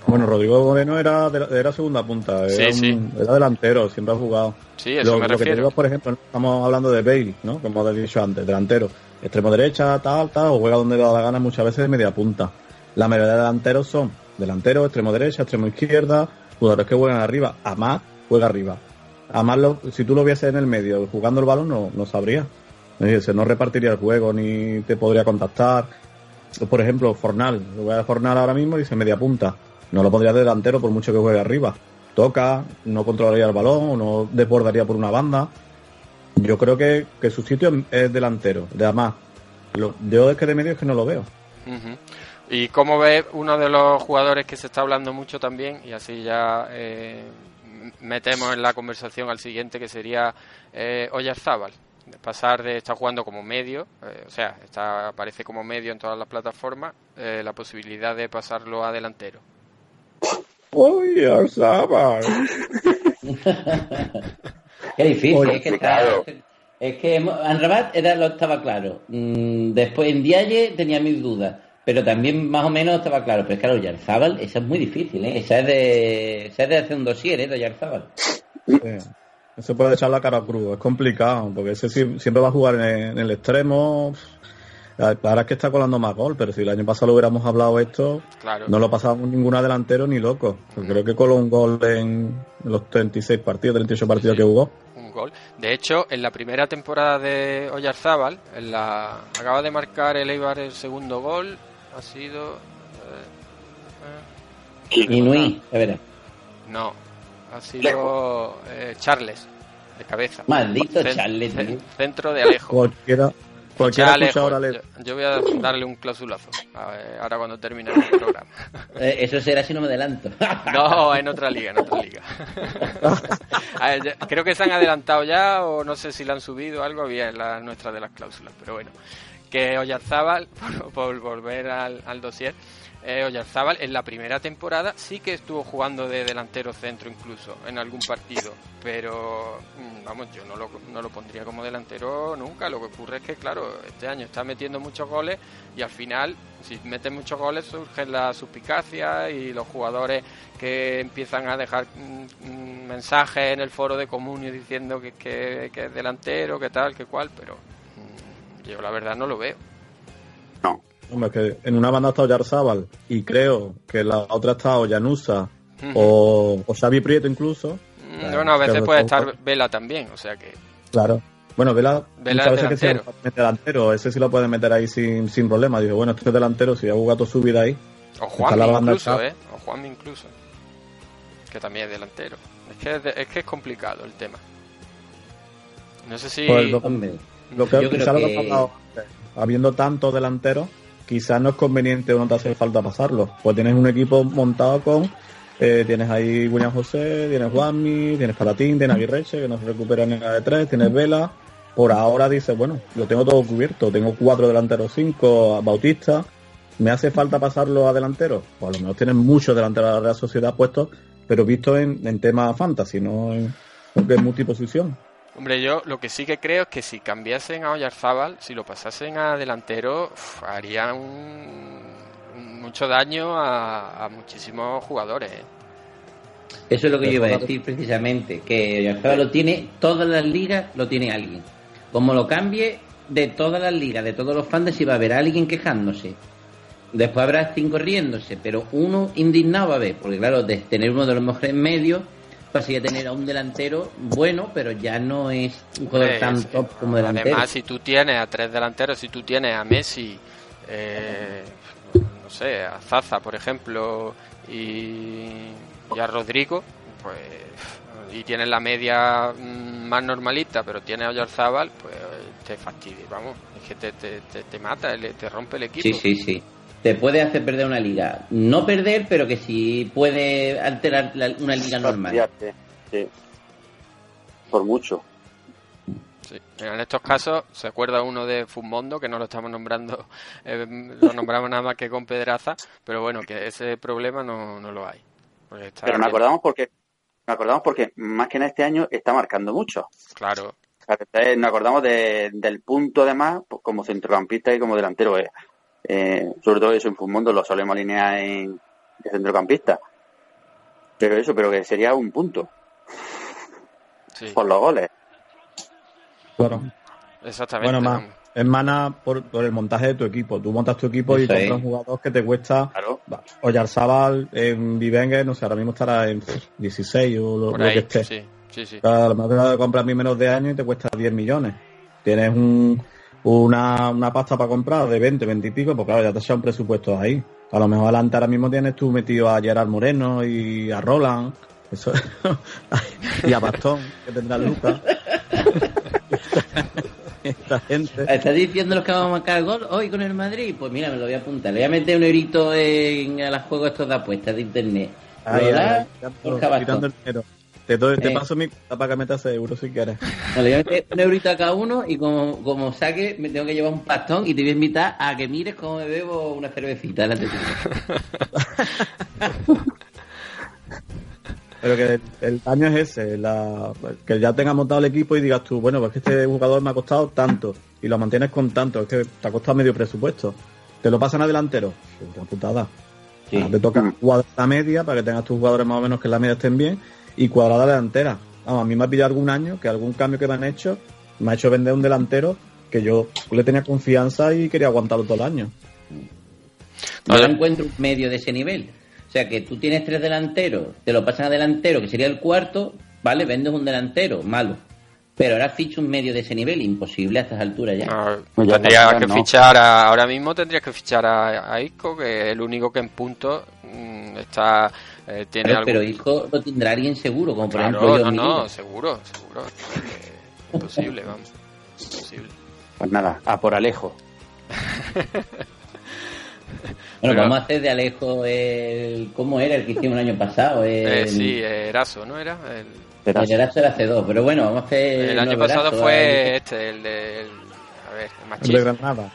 Bueno, Rodrigo Moreno era, de- era segunda punta, Sí, era, sí. un- era delantero, siempre ha jugado. Sí, eso lo, me lo que te digo, por ejemplo, estamos hablando de Bale, ¿no? Como he dicho antes, delantero, extremo derecha, tal, tal, o juega donde le da la gana muchas veces de media punta. La mayoría de delanteros son delanteros, extremo derecha, extremo izquierda, jugadores que juegan arriba. Amad juega arriba. Lo- si tú lo vieses en el medio jugando el balón, no, no sabría. Se no repartiría el juego, ni te podría contactar. Por ejemplo, Fornal, lo voy a Fornal ahora mismo y dice media punta. No lo pondría de delantero por mucho que juegue arriba. Toca, no controlaría el balón, no desbordaría por una banda. Yo creo que, que su sitio es delantero, de Amad. Lo, yo es que de medio es que no lo veo. Y como ves, uno de los jugadores que se está hablando mucho también, y así ya eh, metemos en la conversación al siguiente, que sería eh, Oyarzábal. Pasar de estar jugando como medio, eh, o sea, está, aparece como medio en todas las plataformas, eh, la posibilidad de pasarlo a delantero. ¡Uy! Qué difícil, Oye, es que está- es que hemos- Anrabat era, lo estaba claro. Mm, después en Dialle tenía mis dudas, pero también más o menos estaba claro. Pero es que claro, Yarzábal, esa es muy difícil, ¿eh? Esa es de, esa es de hacer un dossier, ¿eh? De Yarzábal. Sí. Eso puede echar la cara a cruz, es complicado, porque ese siempre va a jugar en, el extremo. Ahora es que está colando más gol, pero si el año pasado lo hubiéramos hablado esto, Claro. no lo pasábamos ninguna delantero ni loco. Creo que coló un gol en los 36 partidos, 38 partidos que jugó. un gol. De hecho, en la primera temporada de Oyarzábal, en la, acaba de marcar el Eibar el segundo gol, ha sido... eh, eh, Inui, a ver. No, ha sido eh, Charles, de cabeza. Maldito Charles. Centro de Alejo. Cualquiera, cualquiera Alejo, ahora yo, yo voy a darle un clausulazo, a ver, ahora cuando termine el programa. Eh, eso será si no me adelanto. No, en otra liga, en otra liga. A ver, ya- creo que se han adelantado ya, o no sé si la han subido o algo, había en la nuestra de las cláusulas, pero bueno. Que Oyarzábal, por, volver al, al dossier, eh, Oyarzábal en la primera temporada sí que estuvo jugando de delantero centro incluso, en algún partido, pero mm, vamos, yo no lo, no lo pondría como delantero nunca. Lo que ocurre es que, claro, este año está metiendo muchos goles y al final, si mete muchos goles, surgen las suspicacias y los jugadores que empiezan a dejar mm, mm, mensajes en el foro de comunio diciendo que, que, que es delantero, que tal, que cual, pero yo la verdad no lo veo. Hombre, es que en una banda ha estado Yarzábal y creo que en la otra ha estado Llanusa Ujú. o, o Xavi Prieto incluso. Mm, Claro, bueno, a veces puede estar Vela también, o sea que... Claro. Bueno, Vela, Vela muchas es que delantero. delantero, ese sí lo puede meter ahí sin, sin problema. Digo, bueno, este es delantero, si ha jugado su vida ahí. O Juan la banda incluso. ¿eh? O Juan incluso. Que también es delantero. Es que es, de- es que es complicado el tema. No sé si... Pues lo, que, lo ha pasado habiendo tantos delanteros, quizás no es conveniente o no te hace falta pasarlo. Pues tienes un equipo montado con. eh, tienes ahí William José, tienes Juanmi, tienes Palatín, tienes Aguirreche, que no se recupera en la de tres, tienes Vela. Por ahora dices, bueno, lo tengo todo cubierto, tengo cuatro delanteros, cinco Bautista. ¿Me hace falta pasarlo a delantero? Pues a lo mejor tienes muchos delanteros de la Real Sociedad puestos, pero visto en, en tema fantasy, no en, en multiposición. Hombre, yo lo que sí que creo es que si cambiasen a Oyarzábal, si lo pasasen a delantero, uf, harían un- un- mucho daño a, a muchísimos jugadores. ¿eh? Eso es lo que yo iba a decir precisamente, que Oyarzábal lo tiene, todas las ligas lo tiene alguien. Como lo cambie, de todas las ligas, de todos los fantasy va a haber alguien quejándose. Después habrá cinco riéndose, pero uno indignado va a haber, porque claro, de tener uno de los mejores medios, a tener a un delantero bueno, pero ya no es un jugador tan top como delantero. Además, si tú tienes a tres delanteros, si tú tienes a Messi, eh, no sé, a Zaza, por ejemplo, y, y a Rodrigo, pues y tienes la media mm, más normalita, pero tienes a Oyarzábal, pues te fastidia, vamos, es que te, te, te, te mata, te rompe el equipo. Sí, sí, sí. Te puede hacer perder una liga. No perder, pero que sí puede alterar la- una liga normal. Sí. Por mucho. Sí. En estos casos se acuerda uno de Fumondo, que no lo estamos nombrando, eh, lo nombramos nada más que con Pedraza, pero bueno, que ese problema no, no lo hay. Porque está Pero nos bien. acordamos porque, nos acordamos porque más que en este año está marcando mucho. Claro, Nos acordamos de- del punto además, pues, como centrocampista y como delantero. eh, eh, sobre todo eso en Fumondo lo solemos alinear en de centrocampista. Pero eso, pero que sería un punto sí, por los goles. Claro. exactamente. Bueno, más, es mana por, por el montaje de tu equipo. Tú montas tu equipo y compras un jugador que te cuesta. Claro. va, Oyarzábal en Vivengue, no sé, ahora mismo estará en pff, 16 o lo, que esté. sí, sí, sí. Claro, a lo mejor te compras a mí menos de año y te cuesta 10 millones. Tienes un, una, una pasta para comprar de 20, 20 y pico, pues claro, ya te echan presupuestos ahí. A lo mejor adelante ahora mismo tienes tú metido a Gerard Moreno y a Roland. Eso, y a Bastón, que tendrá Lucas. Esta gente. ¿Estás diciendo los que vamos a marcar gol hoy con el Madrid? Pues mira, me lo voy a apuntar. Le voy a meter un eurito en a los juegos estos de apuestas de internet. El dinero. Te, doy- te Eh. paso mi cuenta para que metas euros si quieres. No, le voy a meter un eurito a cada uno y como, como saque me tengo que llevar un pastón y te voy a invitar a que mires cómo me bebo una cervecita delante tuyo. Pero que el, el daño es ese, la, que ya tengas montado el equipo y digas tú, bueno, pues que este jugador me ha costado tanto y lo mantienes con tanto, es que te ha costado medio presupuesto. Te lo pasan a delantero, una putada. Sí. Ahora te toca cuadrar la media para que tengas tus jugadores más o menos que en la media estén bien y cuadrar la delantera. Vamos, a mí me ha pillado algún año que algún cambio que me han hecho me ha hecho vender un delantero que yo le tenía confianza y quería aguantarlo todo el año. No Oye. encuentro un medio de ese nivel. O sea que tú tienes tres delanteros, te lo pasan a delantero, que sería el cuarto, vale, vendes un delantero, malo. Pero ahora ficha un medio de ese nivel, imposible a estas alturas ya. No, ya tendría que no. fichar a- ahora mismo tendrías que fichar a, a Isco, que es el único que en punto mm, está eh, tiene Pero, algún- pero hijo lo tendrá alguien seguro, como por Claro, ejemplo yo. no, no, seguro, seguro. Eh, imposible, vamos. Imposible. Pues nada, a por Alejo. Bueno, Pero- vamos a hacer de Alejo el... ¿Cómo era el que hicimos el año pasado? El, Eh, sí, eh, Eraso, ¿no era? El, Eraso era C2, pero bueno, vamos a hacer... el año pasado Eraso, fue este, el de... el- a ver, el El de Granada.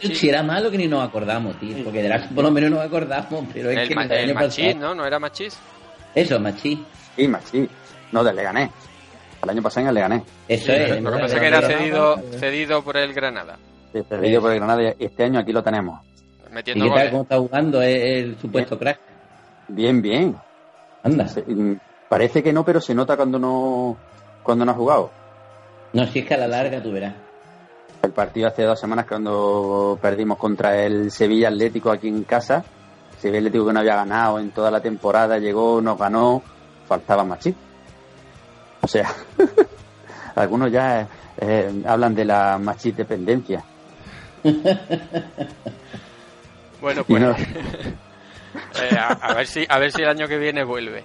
Si era malo que ni nos acordamos, tío, porque de por lo menos nos acordamos, pero es El, que ma- el Machís, pasado... ¿no? ¿No era Machís? Eso, Machí. Sí, sí. No, del Leganés. El año pasado en el Leganés. Eso es. Lo que pasa es que era cedido, cedido por el Granada, Sí, cedido por el Granada y este año aquí lo tenemos. ¿Y metiendo qué tal? goles. ¿Cómo está jugando el, el supuesto crack? Bien, bien. Anda. Se- mm, Parece que no, pero se nota cuando no cuando no ha jugado. No, si es que a la larga tú verás. El partido hace dos semanas cuando perdimos contra el Sevilla Atlético aquí en casa. Sevilla Atlético que no había ganado en toda la temporada, llegó, nos ganó, faltaba Machí. O sea, algunos ya eh, hablan de la Machí dependencia. Bueno, pues no- eh, a, a ver si a ver si el año que viene vuelve.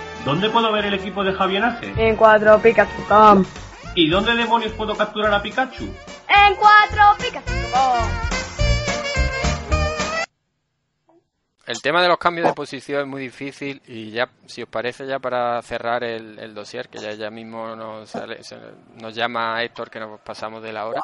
¿Dónde puedo ver el equipo de Javier Ace? En cuatropicas.com. ¿Y dónde demonios puedo capturar a Pikachu? En cuatropicas.com. El tema de los cambios de posición es muy difícil y ya, si os parece, ya para cerrar el, el dossier, que ya, ya mismo nos, sale- se- nos llama Héctor, que nos pasamos de la hora,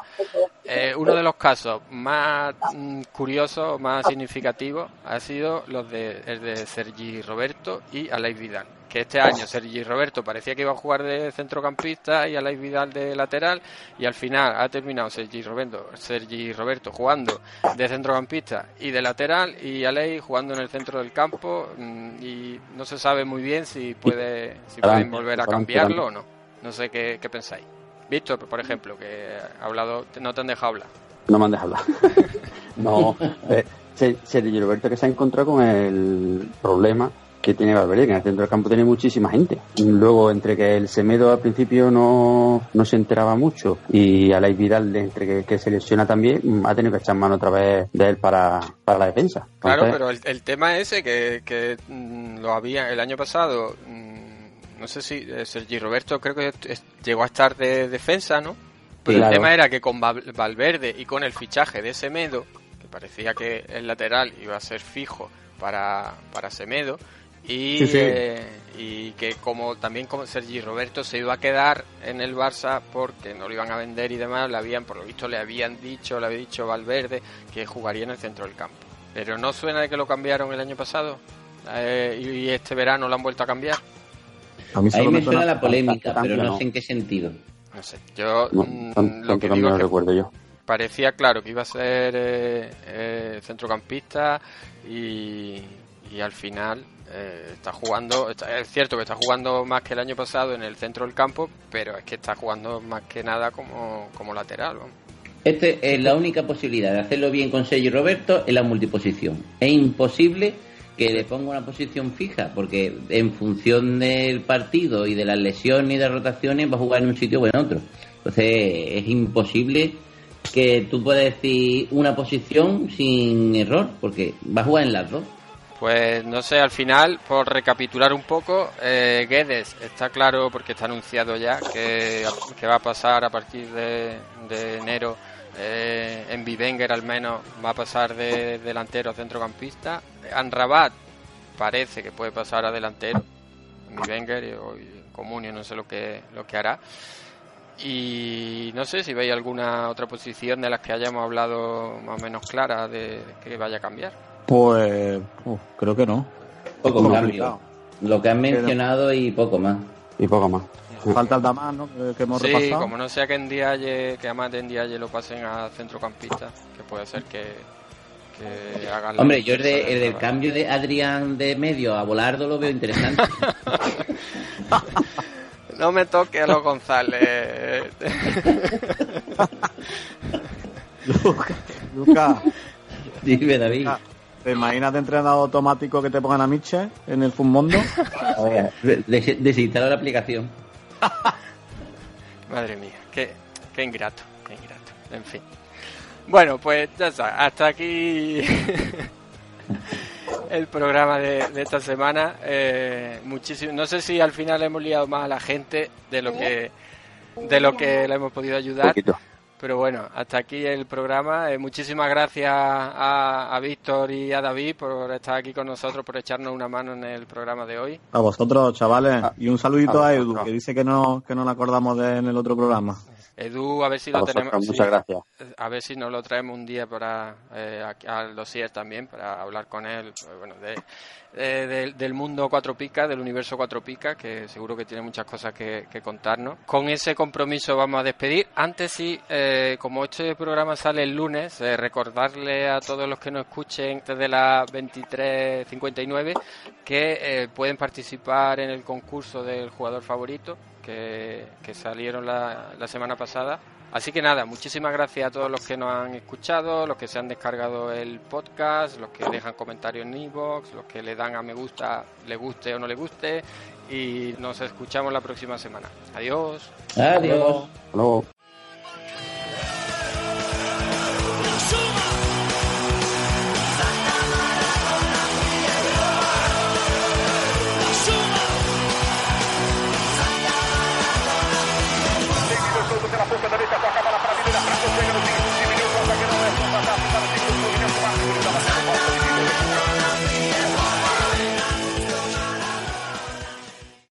eh, uno de los casos más mm, curiosos, más significativos, ha sido los de, el de Sergi Roberto y Aleix Vidal. Que este año Sergi Roberto parecía que iba a jugar de centrocampista y Aleix Vidal de lateral y al final ha terminado Sergi Roberto, Sergi Roberto jugando de centrocampista y de lateral y Aleix jugando en el centro del campo mm, y no se sabe muy bien si puede si pueden volver a cambiarlo o no. No sé qué, qué pensáis. Víctor, por ejemplo, que ha hablado, no te han dejado hablar. No me han dejado hablar. no, eh, Se- Sergio Roberto que se ha encontrado con el problema que tiene Valverde, que en el centro del campo tiene muchísima gente. Luego, entre que el Semedo al principio no, no se enteraba mucho y Aleix Vidal, entre que, que se lesiona también, ha tenido que echar mano otra vez de él para, para la defensa. Claro, Entonces, pero el, el tema ese que, que mm, lo había el año pasado, mm, no sé si eh, Sergi Roberto creo que llegó a estar de defensa, ¿no? Pero Claro. el tema era que con Val- Valverde y con el fichaje de Semedo, que parecía que el lateral iba a ser fijo para, para Semedo, y, Sí, sí. eh, y que como también como Sergi Roberto se iba a quedar en el Barça porque no lo iban a vender y demás, le habían, por lo visto le habían dicho, le había dicho Valverde que jugaría en el centro del campo. Pero no suena de que lo cambiaron el año pasado eh, y y este verano lo han vuelto a cambiar. A mí Ahí me me suena suena la polémica, pero no no. sé en qué sentido. No sé, yo no, mm, tan- lo tanto que también digo lo es que recuerdo yo. parecía claro que iba a ser eh, eh, centrocampista y, y al final eh, está jugando, está- es cierto que está jugando más que el año pasado en el centro del campo, pero es que está jugando más que nada como, como lateral. Este es la única posibilidad de hacerlo bien con Sergio Roberto en la multiposición. Es imposible que le ponga una posición fija, porque en función del partido y de las lesiones y de rotaciones va a jugar en un sitio o en otro. Entonces es imposible que tú puedas decir una posición sin error, porque va a jugar en las dos. Pues no sé, al final, por recapitular un poco, eh, Guedes está claro porque está anunciado ya que, va a pasar a partir de, enero eh, en Bivenger al menos va a pasar de delantero a centrocampista. Anrabat parece que puede pasar a delantero en Bivenger en Comunio, no sé lo que, lo que hará. Y no sé si veis alguna otra posición de las que hayamos hablado más o menos clara de que vaya a cambiar. Pues uf, creo que no. Poco cambio. Lo que han mencionado y poco más. Y poco más. Falta el Damas, ¿no? Que, hemos Sí, repasado. como no sea que en Dialle, que además en Dialle lo pasen a centrocampista, que puede ser que, que hagan la Hombre, yo el, de- el del de- cambio de Adrián de medio a Volardo lo veo interesante. No me toque a los González. Lucas, Dime, David. ¿Te imaginas de entrenador automático que te pongan a Miche en el Fumondo? Des- Desinstala la aplicación. Madre mía, qué, qué ingrato, qué ingrato. En fin. Bueno, pues ya está, hasta aquí el programa de, de esta semana. Eh, muchísimo, no sé si al final hemos liado más a la gente de lo que de lo que le hemos podido ayudar. Poquito. Pero bueno, hasta aquí el programa. Eh, muchísimas gracias a, a Víctor y a David por estar aquí con nosotros, por echarnos una mano en el programa de hoy. A vosotros, chavales. Ah, Y un saludito a a Edu, que dice que no, que no le acordamos de en el otro programa. Edu, a ver si A lo vosotros, tenemos. muchas sí, gracias. A ver si nos lo traemos un día para eh, al dossier también, para hablar con él, pues, bueno, de, eh, del- mundo cuatro picas, del universo cuatro picas, que seguro que tiene muchas cosas que, que contarnos. Con ese compromiso vamos a despedir. Antes sí, eh, como este programa sale el lunes, eh, recordarle a todos los que nos escuchen desde las 23.59 que eh, pueden participar en el concurso del jugador favorito que, salieron la semana pasada. Así que nada, muchísimas gracias a todos los que nos han escuchado, los que se han descargado el podcast, los que dejan comentarios en iVoox, los que le dan a me gusta, le guste o no le guste. Y nos escuchamos la próxima semana. Adiós. Adiós. Luego.